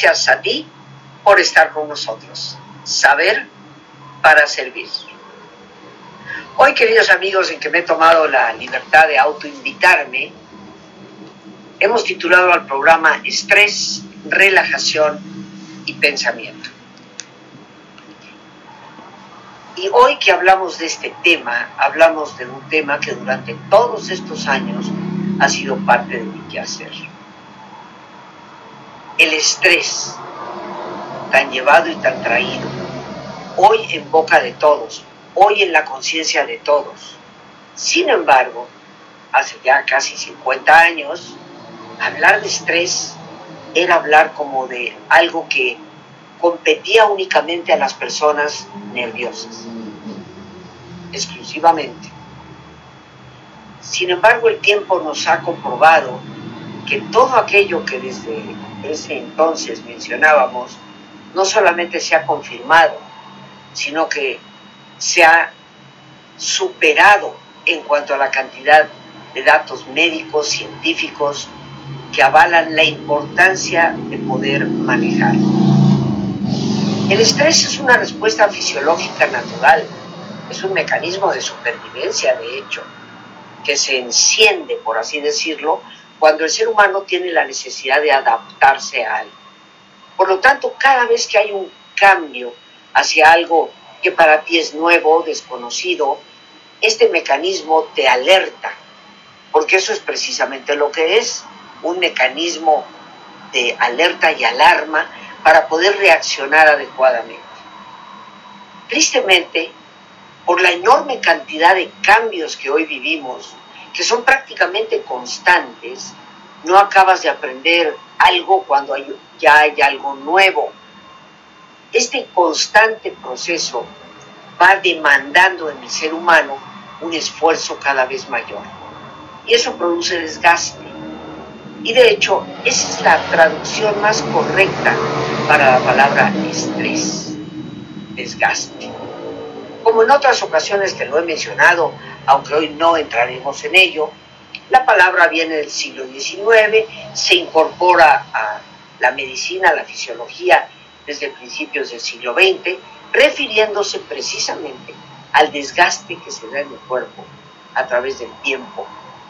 Gracias a ti por estar con nosotros. Saber para servir. Hoy, queridos amigos, en que me he tomado la libertad de autoinvitarme, hemos titulado al programa Estrés, Relajación y Pensamiento. Y hoy que hablamos de este tema, hablamos de un tema que durante todos estos años ha sido parte de mi quehacer. El estrés, tan llevado y tan traído, hoy en boca de todos, hoy en la conciencia de todos. Sin embargo, hace ya casi 50 años, hablar de estrés era hablar como de algo que competía únicamente a las personas nerviosas, exclusivamente. Sin embargo, el tiempo nos ha comprobado que todo aquello que desde ese entonces mencionábamos no solamente se ha confirmado, sino que se ha superado en cuanto a la cantidad de datos médicos, científicos, que avalan la importancia de poder manejar. El estrés es una respuesta fisiológica natural, es un mecanismo de supervivencia, de hecho, que se enciende, por así decirlo, cuando el ser humano tiene la necesidad de adaptarse a algo. Por lo tanto, cada vez que hay un cambio hacia algo que para ti es nuevo, desconocido, este mecanismo te alerta, porque eso es precisamente lo que es, un mecanismo de alerta y alarma para poder reaccionar adecuadamente. Tristemente, por la enorme cantidad de cambios que hoy vivimos, que son prácticamente constantes, no acabas de aprender algo cuando ya hay algo nuevo. Este constante proceso va demandando en el ser humano un esfuerzo cada vez mayor. Y eso produce desgaste. Y de hecho, esa es la traducción más correcta para la palabra estrés, desgaste. Como en otras ocasiones que lo he mencionado, aunque hoy no entraremos en ello, la palabra viene del siglo XIX, se incorpora a la medicina, a la fisiología desde principios del siglo XX, refiriéndose precisamente al desgaste que se da en el cuerpo a través del tiempo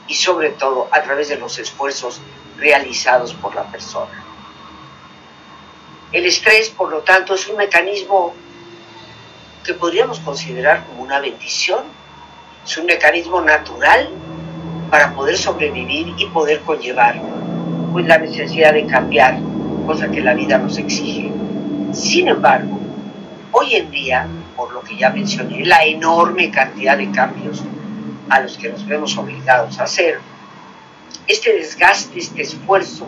y sobre todo a través de los esfuerzos realizados por la persona. El estrés, por lo tanto, es un mecanismo que podríamos considerar como una bendición. Es un mecanismo natural para poder sobrevivir y poder conllevar pues, la necesidad de cambiar, cosa que la vida nos exige. Sin embargo, hoy en día, por lo que ya mencioné, la enorme cantidad de cambios a los que nos vemos obligados a hacer, este desgaste, este esfuerzo,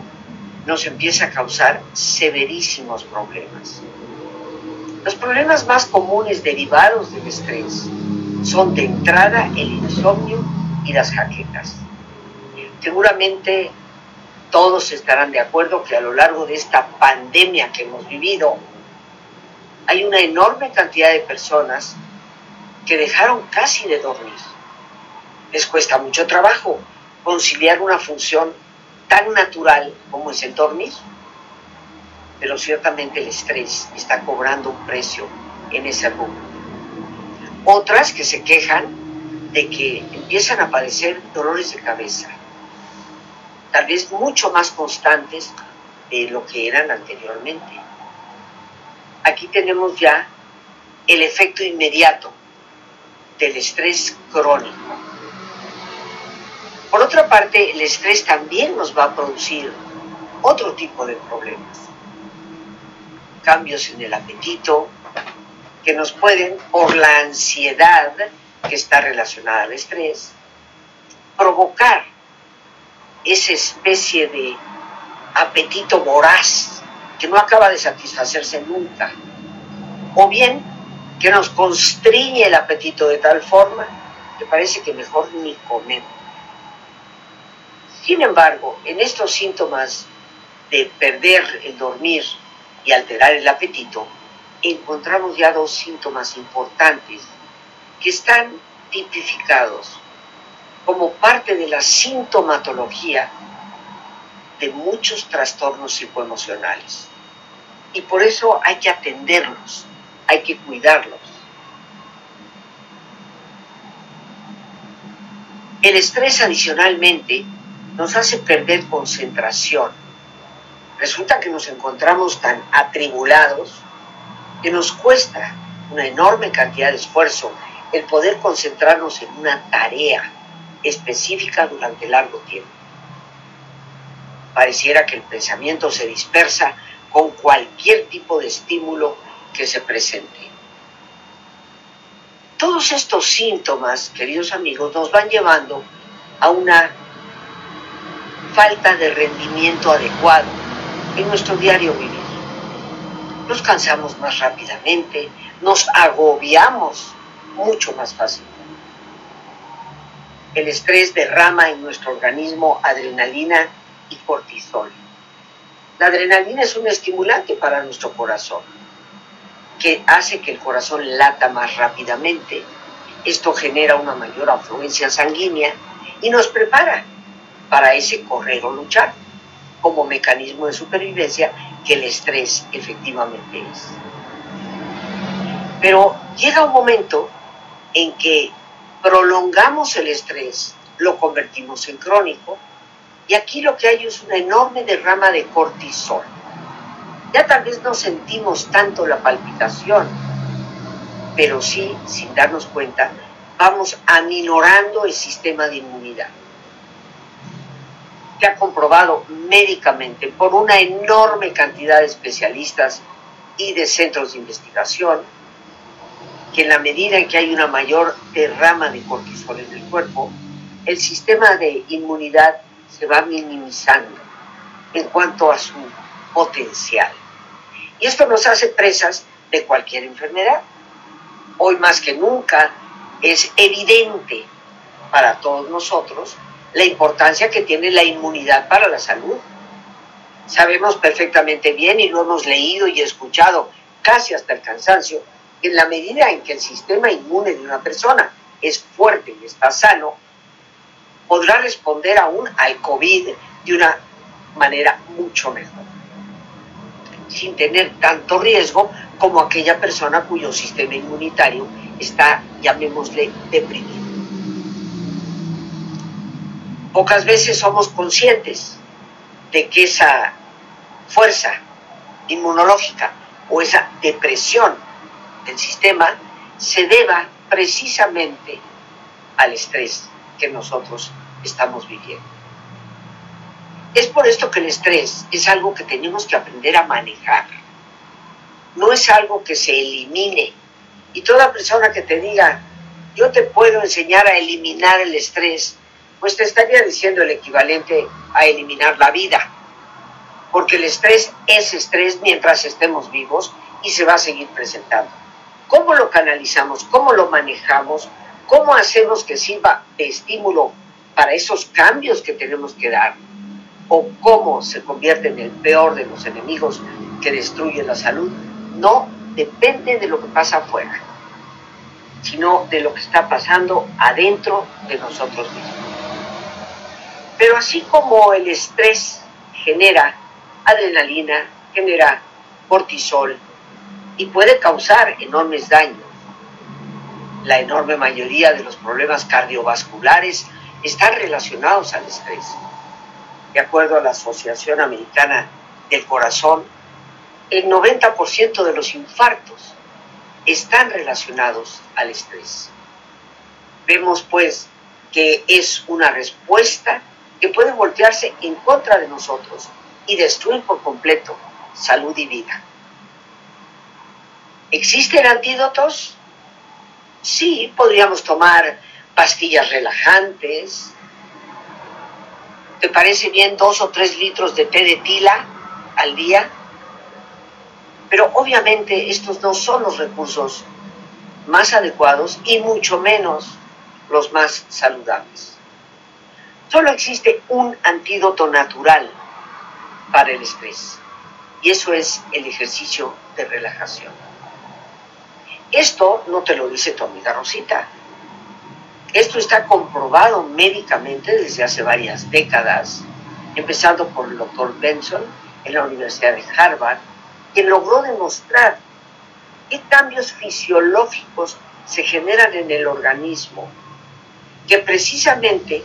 nos empieza a causar severísimos problemas. Los problemas más comunes derivados del estrés son de entrada el insomnio y las jaquecas. Seguramente todos estarán de acuerdo que a lo largo de esta pandemia que hemos vivido, hay una enorme cantidad de personas que dejaron casi de dormir. Les cuesta mucho trabajo conciliar una función tan natural como es el dormir pero ciertamente el estrés está cobrando un precio en ese rubro. Otras que se quejan de que empiezan a padecer dolores de cabeza, tal vez mucho más constantes de lo que eran anteriormente. Aquí tenemos ya el efecto inmediato del estrés crónico. Por otra parte, el estrés también nos va a producir otro tipo de problemas cambios en el apetito, que nos pueden, por la ansiedad que está relacionada al estrés, provocar esa especie de apetito voraz que no acaba de satisfacerse nunca. O bien que nos constriñe el apetito de tal forma que parece que mejor ni comemos. Sin embargo, en estos síntomas de perder el dormir, y alterar el apetito, encontramos ya dos síntomas importantes que están tipificados como parte de la sintomatología de muchos trastornos psicoemocionales. Y por eso hay que atenderlos, hay que cuidarlos. El estrés adicionalmente nos hace perder concentración. Resulta que nos encontramos tan atribulados que nos cuesta una enorme cantidad de esfuerzo el poder concentrarnos en una tarea específica durante largo tiempo. Pareciera que el pensamiento se dispersa con cualquier tipo de estímulo que se presente. Todos estos síntomas, queridos amigos, nos van llevando a una falta de rendimiento adecuado en nuestro diario vivir. Nos cansamos más rápidamente, nos agobiamos mucho más fácil. El estrés derrama en nuestro organismo adrenalina y cortisol. La adrenalina es un estimulante para nuestro corazón, que hace que el corazón lata más rápidamente. Esto genera una mayor afluencia sanguínea y nos prepara para ese correr o luchar como mecanismo de supervivencia que el estrés efectivamente es. Pero llega un momento en que prolongamos el estrés, lo convertimos en crónico, y aquí lo que hay es una enorme derrama de cortisol. Ya tal vez no sentimos tanto la palpitación, pero sí, sin darnos cuenta, vamos aminorando el sistema de inmunidad. Que ha comprobado médicamente por una enorme cantidad de especialistas y de centros de investigación que en la medida en que hay una mayor derrama de cortisol en el cuerpo, el sistema de inmunidad se va minimizando en cuanto a su potencial. Y esto nos hace presas de cualquier enfermedad. Hoy más que nunca es evidente para todos nosotros la importancia que tiene la inmunidad para la salud. Sabemos perfectamente bien y lo hemos leído y escuchado casi hasta el cansancio en la medida en que el sistema inmune de una persona es fuerte y está sano, podrá responder aún al COVID de una manera mucho mejor, sin tener tanto riesgo como aquella persona cuyo sistema inmunitario está, llamémosle, deprimido. Pocas veces somos conscientes de que esa fuerza inmunológica o esa depresión del sistema se deba precisamente al estrés que nosotros estamos viviendo. Es por esto que el estrés es algo que tenemos que aprender a manejar. No es algo que se elimine. Y toda persona que te diga, yo te puedo enseñar a eliminar el estrés, pues te estaría diciendo el equivalente a eliminar la vida. Porque el estrés es estrés mientras estemos vivos y se va a seguir presentando. Cómo lo canalizamos, cómo lo manejamos, cómo hacemos que sirva de estímulo para esos cambios que tenemos que dar, o cómo se convierte en el peor de los enemigos que destruye la salud, no depende de lo que pasa afuera, sino de lo que está pasando adentro de nosotros mismos. Pero así como el estrés genera adrenalina, genera cortisol, y puede causar enormes daños. La enorme mayoría de los problemas cardiovasculares están relacionados al estrés. De acuerdo a la Asociación Americana del Corazón, el 90% de los infartos están relacionados al estrés. Vemos pues que es una respuesta que puede voltearse en contra de nosotros y destruir por completo salud y vida. ¿Existen antídotos? Sí, podríamos tomar pastillas relajantes. ¿Te parece bien dos o tres litros de té de tila al día? Pero obviamente estos no son los recursos más adecuados y mucho menos los más saludables. Solo existe un antídoto natural para el estrés y eso es el ejercicio de relajación. Esto no te lo dice tu amiga Rosita. Esto está comprobado médicamente desde hace varias décadas, empezando por el doctor Benson en la Universidad de Harvard, quien logró demostrar qué cambios fisiológicos se generan en el organismo, que precisamente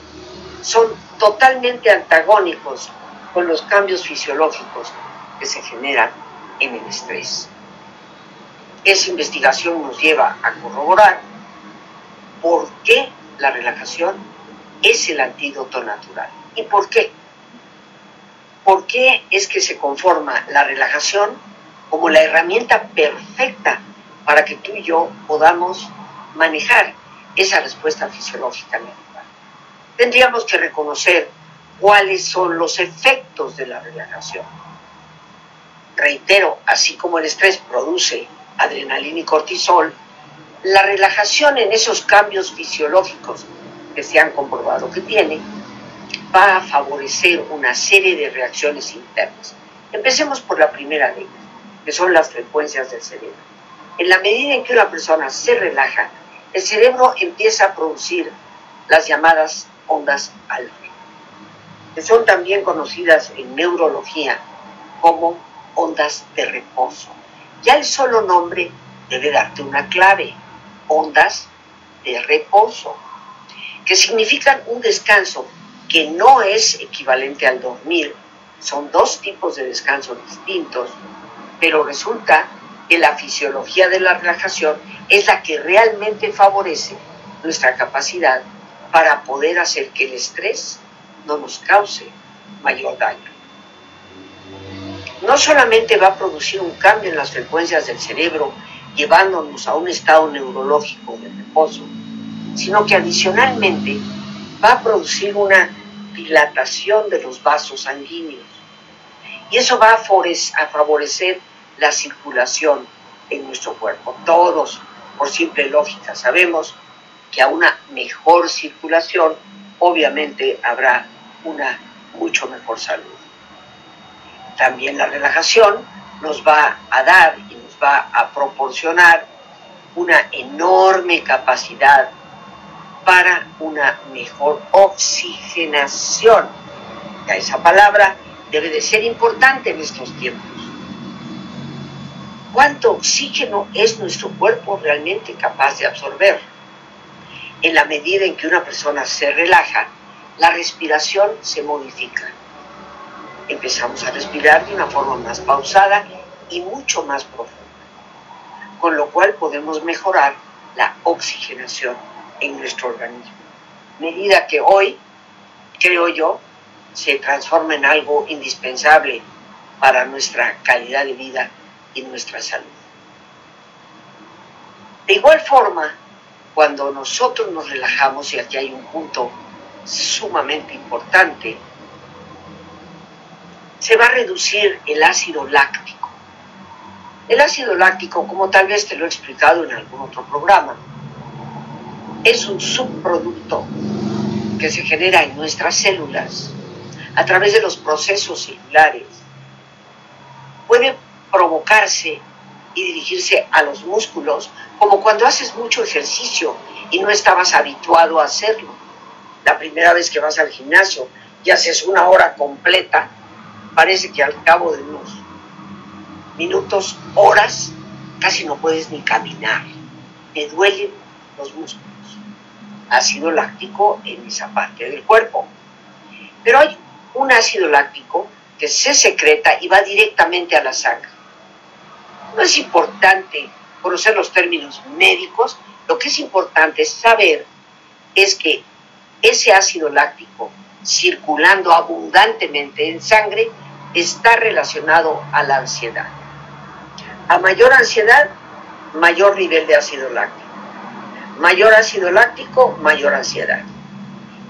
son totalmente antagónicos con los cambios fisiológicos que se generan en el estrés. Esa investigación nos lleva a corroborar por qué la relajación es el antídoto natural. ¿Y por qué? ¿Por qué es que se conforma la relajación como la herramienta perfecta para que tú y yo podamos manejar esa respuesta fisiológica? Tendríamos que reconocer cuáles son los efectos de la relajación. Reitero, así como el estrés produce adrenalina y cortisol, la relajación en esos cambios fisiológicos que se han comprobado que tiene, va a favorecer una serie de reacciones internas. Empecemos por la primera de ellas, que son las frecuencias del cerebro. En la medida en que una persona se relaja, el cerebro empieza a producir las llamadas ondas alfa, que son también conocidas en neurología como ondas de reposo. Ya el solo nombre debe darte una clave, ondas de reposo, que significan un descanso que no es equivalente al dormir. Son dos tipos de descanso distintos, pero resulta que la fisiología de la relajación es la que realmente favorece nuestra capacidad para poder hacer que el estrés no nos cause mayor daño. No solamente va a producir un cambio en las frecuencias del cerebro, llevándonos a un estado neurológico de reposo, sino que adicionalmente va a producir una dilatación de los vasos sanguíneos. Y eso va a favorecer la circulación en nuestro cuerpo. Todos, por simple lógica, sabemos que a una mejor circulación, obviamente habrá una mucho mejor salud. También la relajación nos va a dar y nos va a proporcionar una enorme capacidad para una mejor oxigenación. Ya esa palabra debe de ser importante en estos tiempos. ¿Cuánto oxígeno es nuestro cuerpo realmente capaz de absorber? En la medida en que una persona se relaja, la respiración se modifica. Empezamos a respirar de una forma más pausada y mucho más profunda, con lo cual podemos mejorar la oxigenación en nuestro organismo. Medida que hoy, creo yo, se transforma en algo indispensable para nuestra calidad de vida y nuestra salud. De igual forma, cuando nosotros nos relajamos, y aquí hay un punto sumamente importante, se va a reducir el ácido láctico. El ácido láctico, como tal vez te lo he explicado en algún otro programa, es un subproducto que se genera en nuestras células a través de los procesos celulares. Puede provocarse y dirigirse a los músculos como cuando haces mucho ejercicio y no estabas habituado a hacerlo. La primera vez que vas al gimnasio y haces una hora completa, parece que al cabo de unos minutos, horas, casi no puedes ni caminar. Te duelen los músculos ácido láctico en esa parte del cuerpo. Pero hay un ácido láctico que se secreta y va directamente a la sangre. No es importante conocer los términos médicos, lo que es importante saber es que ese ácido láctico circulando abundantemente en sangre está relacionado a la ansiedad. A mayor ansiedad, mayor nivel de ácido láctico. Mayor ácido láctico, mayor ansiedad.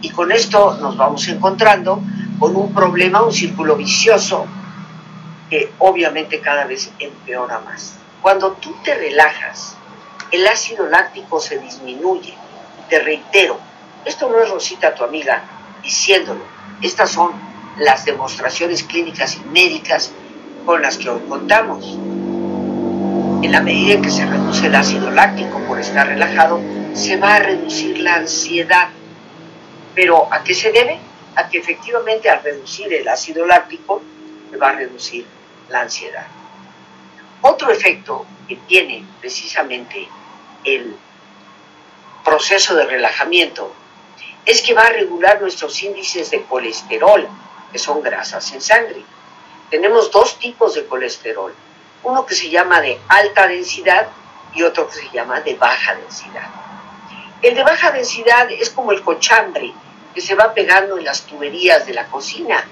Y con esto nos vamos encontrando con un problema, un círculo vicioso que obviamente cada vez empeora más. Cuando tú te relajas, el ácido láctico se disminuye. Te reitero, esto no es Rosita, tu amiga, diciéndolo. Estas son las demostraciones clínicas y médicas con las que hoy contamos. En la medida en que se reduce el ácido láctico por estar relajado, se va a reducir la ansiedad. Pero ¿a qué se debe? A que efectivamente al reducir el ácido láctico va a reducir la ansiedad. Otro efecto que tiene precisamente el proceso de relajamiento es que va a regular nuestros índices de colesterol, que son grasas en sangre. Tenemos dos tipos de colesterol, uno que se llama de alta densidad y otro que se llama de baja densidad. El de baja densidad es como el cochambre que se va pegando en las tuberías de la cocina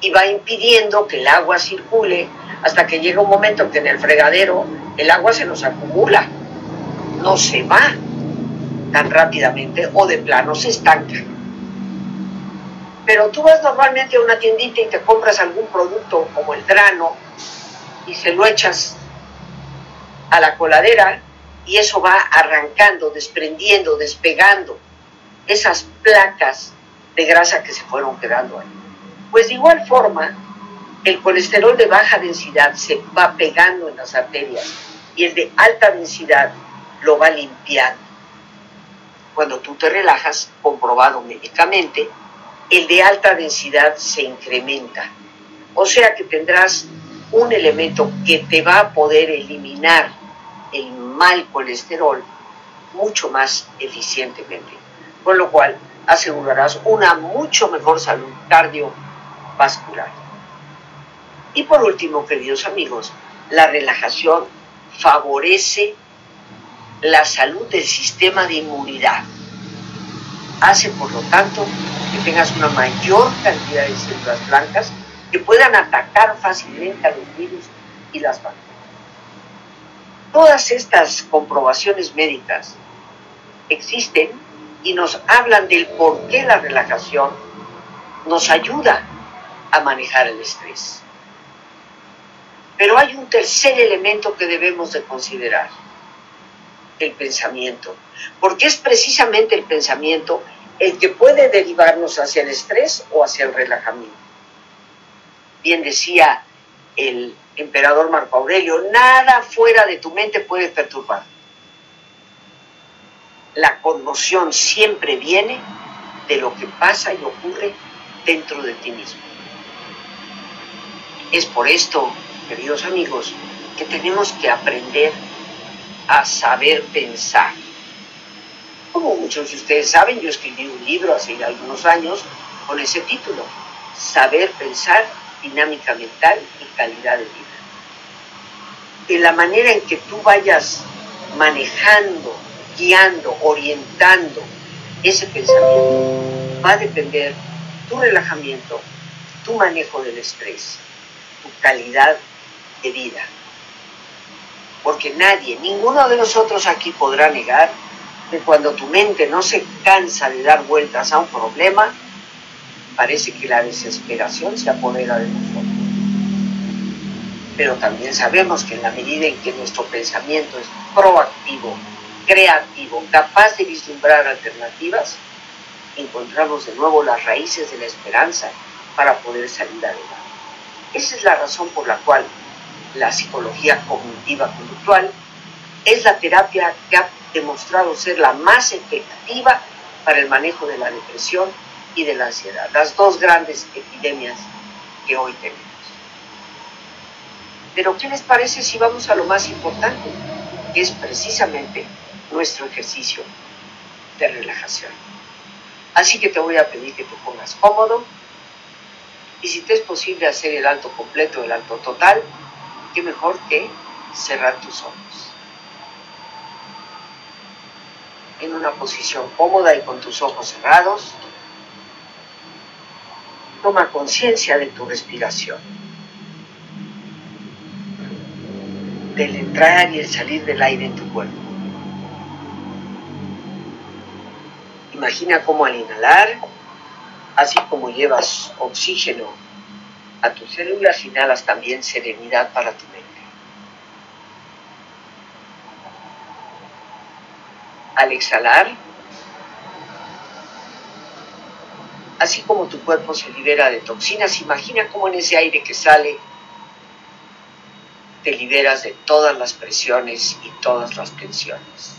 y va impidiendo que el agua circule hasta que llega un momento que en el fregadero el agua se nos acumula, no se va tan rápidamente o de plano se estanca. Pero tú vas normalmente a una tiendita y te compras algún producto como el grano y se lo echas a la coladera y eso va arrancando, desprendiendo, despegando esas placas de grasa que se fueron quedando ahí. Pues de igual forma, el colesterol de baja densidad se va pegando en las arterias y el de alta densidad lo va limpiando. Cuando tú te relajas, comprobado médicamente, el de alta densidad se incrementa. O sea que tendrás un elemento que te va a poder eliminar el mal colesterol mucho más eficientemente. Con lo cual asegurarás una mucho mejor salud cardiovascular. Y por último, queridos amigos, la relajación favorece la salud del sistema de inmunidad. Hace, por lo tanto, que tengas una mayor cantidad de células blancas que puedan atacar fácilmente a los virus y las bacterias. Todas estas comprobaciones médicas existen y nos hablan del por qué la relajación nos ayuda a manejar el estrés. Pero hay un tercer elemento que debemos de considerar el pensamiento, porque es precisamente el pensamiento el que puede derivarnos hacia el estrés o hacia el relajamiento. Bien decía el emperador Marco Aurelio, nada fuera de tu mente puede perturbar. La conmoción siempre viene de lo que pasa y ocurre dentro de ti mismo. Es por esto, queridos amigos, que tenemos que aprender a saber pensar. Como muchos de ustedes saben, yo escribí un libro hace algunos años con ese título, Saber pensar, dinámica mental y calidad de vida. De la manera en que tú vayas manejando, guiando, orientando ese pensamiento, va a depender tu relajamiento, tu manejo del estrés, tu calidad de vida porque nadie, ninguno de nosotros aquí podrá negar que cuando tu mente no se cansa de dar vueltas a un problema, parece que la desesperación se apodera de nosotros. Pero también sabemos que en la medida en que nuestro pensamiento es proactivo, creativo, capaz de vislumbrar alternativas, encontramos de nuevo las raíces de la esperanza para poder salir adelante. Esa es la razón por la cual la psicología cognitiva conductual, es la terapia que ha demostrado ser la más efectiva para el manejo de la depresión y de la ansiedad, las dos grandes epidemias que hoy tenemos. Pero ¿qué les parece si vamos a lo más importante, que es precisamente nuestro ejercicio de relajación? Así que te voy a pedir que te pongas cómodo y si te es posible hacer el alto completo, el alto total, qué mejor que cerrar tus ojos. En una posición cómoda y con tus ojos cerrados, toma conciencia de tu respiración, del entrar y el salir del aire en tu cuerpo. Imagina cómo al inhalar, así como llevas oxígeno a tus células inhalas también serenidad para tu mente. Al exhalar, así como tu cuerpo se libera de toxinas, imagina cómo en ese aire que sale te liberas de todas las presiones y todas las tensiones.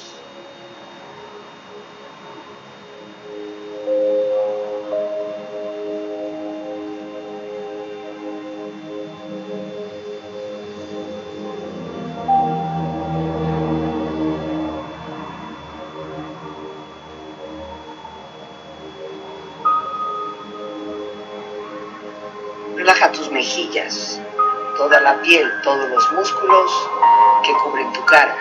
Todos los músculos que cubren tu cara.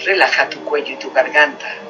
Relaja tu cuello y tu garganta.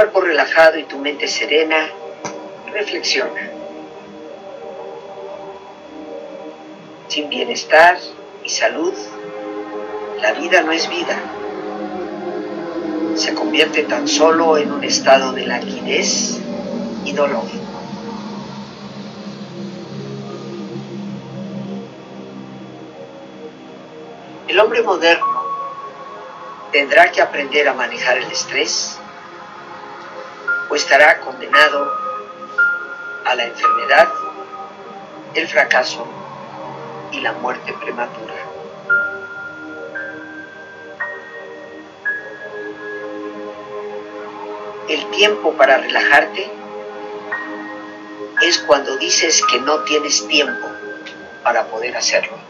Cuerpo relajado y tu mente serena, reflexiona. Sin bienestar y salud, la vida no es vida. Se convierte tan solo en un estado de languidez y dolor. El hombre moderno tendrá que aprender a manejar el estrés o estará condenado a la enfermedad, el fracaso y la muerte prematura. El tiempo para relajarte es cuando dices que no tienes tiempo para poder hacerlo.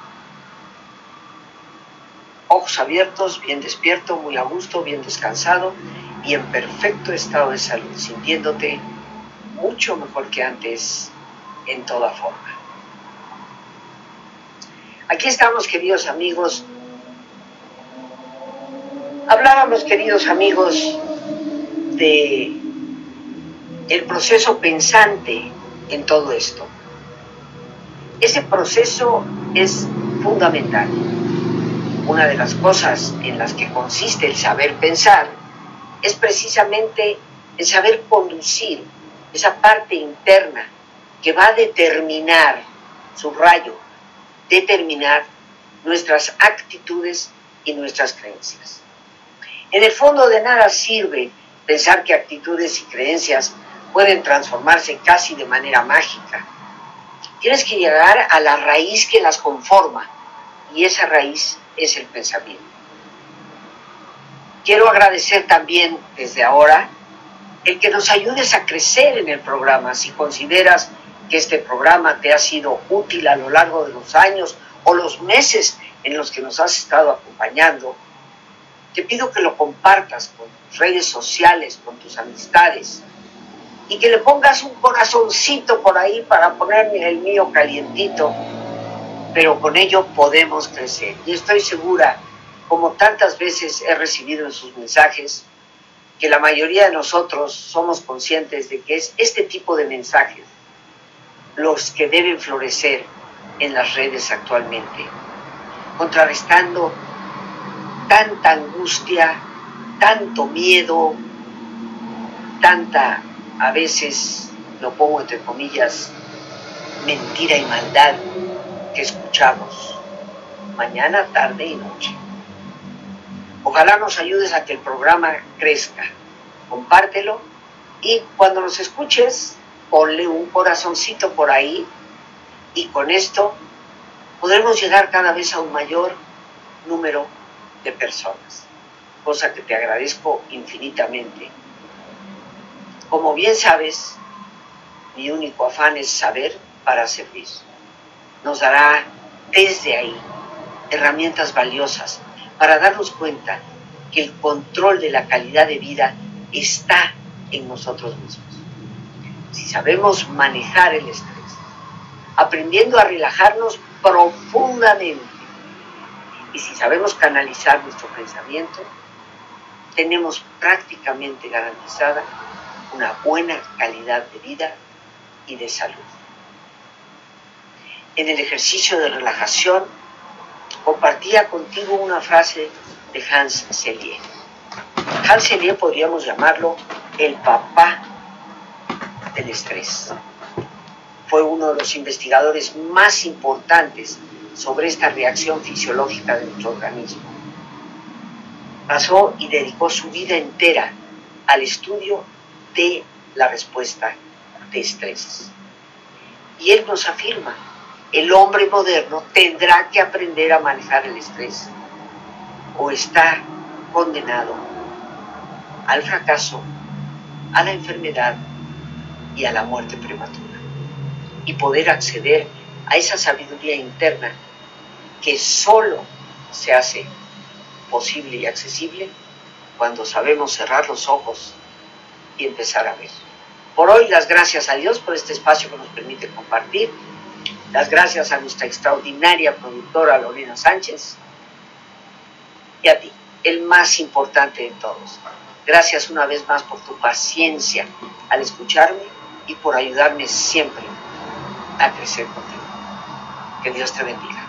Ojos abiertos, bien despierto, muy a gusto, bien descansado y en perfecto estado de salud, sintiéndote mucho mejor que antes en toda forma. Aquí estamos, queridos amigos. Hablábamos, queridos amigos, de el proceso pensante en todo esto. Ese proceso es fundamental. Una de las cosas en las que consiste el saber pensar es precisamente el saber conducir esa parte interna que va a determinar, su rayo, determinar nuestras actitudes y nuestras creencias. En el fondo de nada sirve pensar que actitudes y creencias pueden transformarse casi de manera mágica. Tienes que llegar a la raíz que las conforma y esa raíz es el pensamiento. Quiero agradecer también desde ahora el que nos ayudes a crecer en el programa si consideras que este programa te ha sido útil a lo largo de los años o los meses en los que nos has estado acompañando, te pido que lo compartas con tus redes sociales, con tus amistades y que le pongas un corazoncito por ahí para ponerme el mío calientito, pero con ello podemos crecer. Y estoy segura, como tantas veces he recibido en sus mensajes, que la mayoría de nosotros somos conscientes de que es este tipo de mensajes los que deben florecer en las redes actualmente, contrarrestando tanta angustia, tanto miedo, tanta, a veces, lo pongo entre comillas, mentira y maldad que escuchamos mañana, tarde y noche. Ojalá nos ayudes a que el programa crezca. Compártelo y cuando nos escuches, ponle un corazoncito por ahí y con esto podremos llegar cada vez a un mayor número de personas, cosa que te agradezco infinitamente. Como bien sabes, mi único afán es saber para servir. Nos dará desde ahí herramientas valiosas para darnos cuenta que el control de la calidad de vida está en nosotros mismos si sabemos manejar el estrés, aprendiendo a relajarnos profundamente y si sabemos canalizar nuestro pensamiento, tenemos prácticamente garantizada una buena calidad de vida y de salud. En el ejercicio de relajación compartía contigo una frase de Hans Selye. Hans Selye podríamos llamarlo el papá del estrés. Fue uno de los investigadores más importantes sobre esta reacción fisiológica de nuestro organismo. Pasó y dedicó su vida entera al estudio de la respuesta de estrés. Y él nos afirma, el hombre moderno tendrá que aprender a manejar el estrés o está condenado al fracaso, a la enfermedad y a la muerte prematura. Y poder acceder a esa sabiduría interna que solo se hace posible y accesible cuando sabemos cerrar los ojos y empezar a ver. Por hoy las gracias a Dios por este espacio que nos permite compartir. Las gracias a nuestra extraordinaria productora Lorena Sánchez y a ti, el más importante de todos. Gracias una vez más por tu paciencia al escucharme y por ayudarme siempre a crecer contigo. Que Dios te bendiga.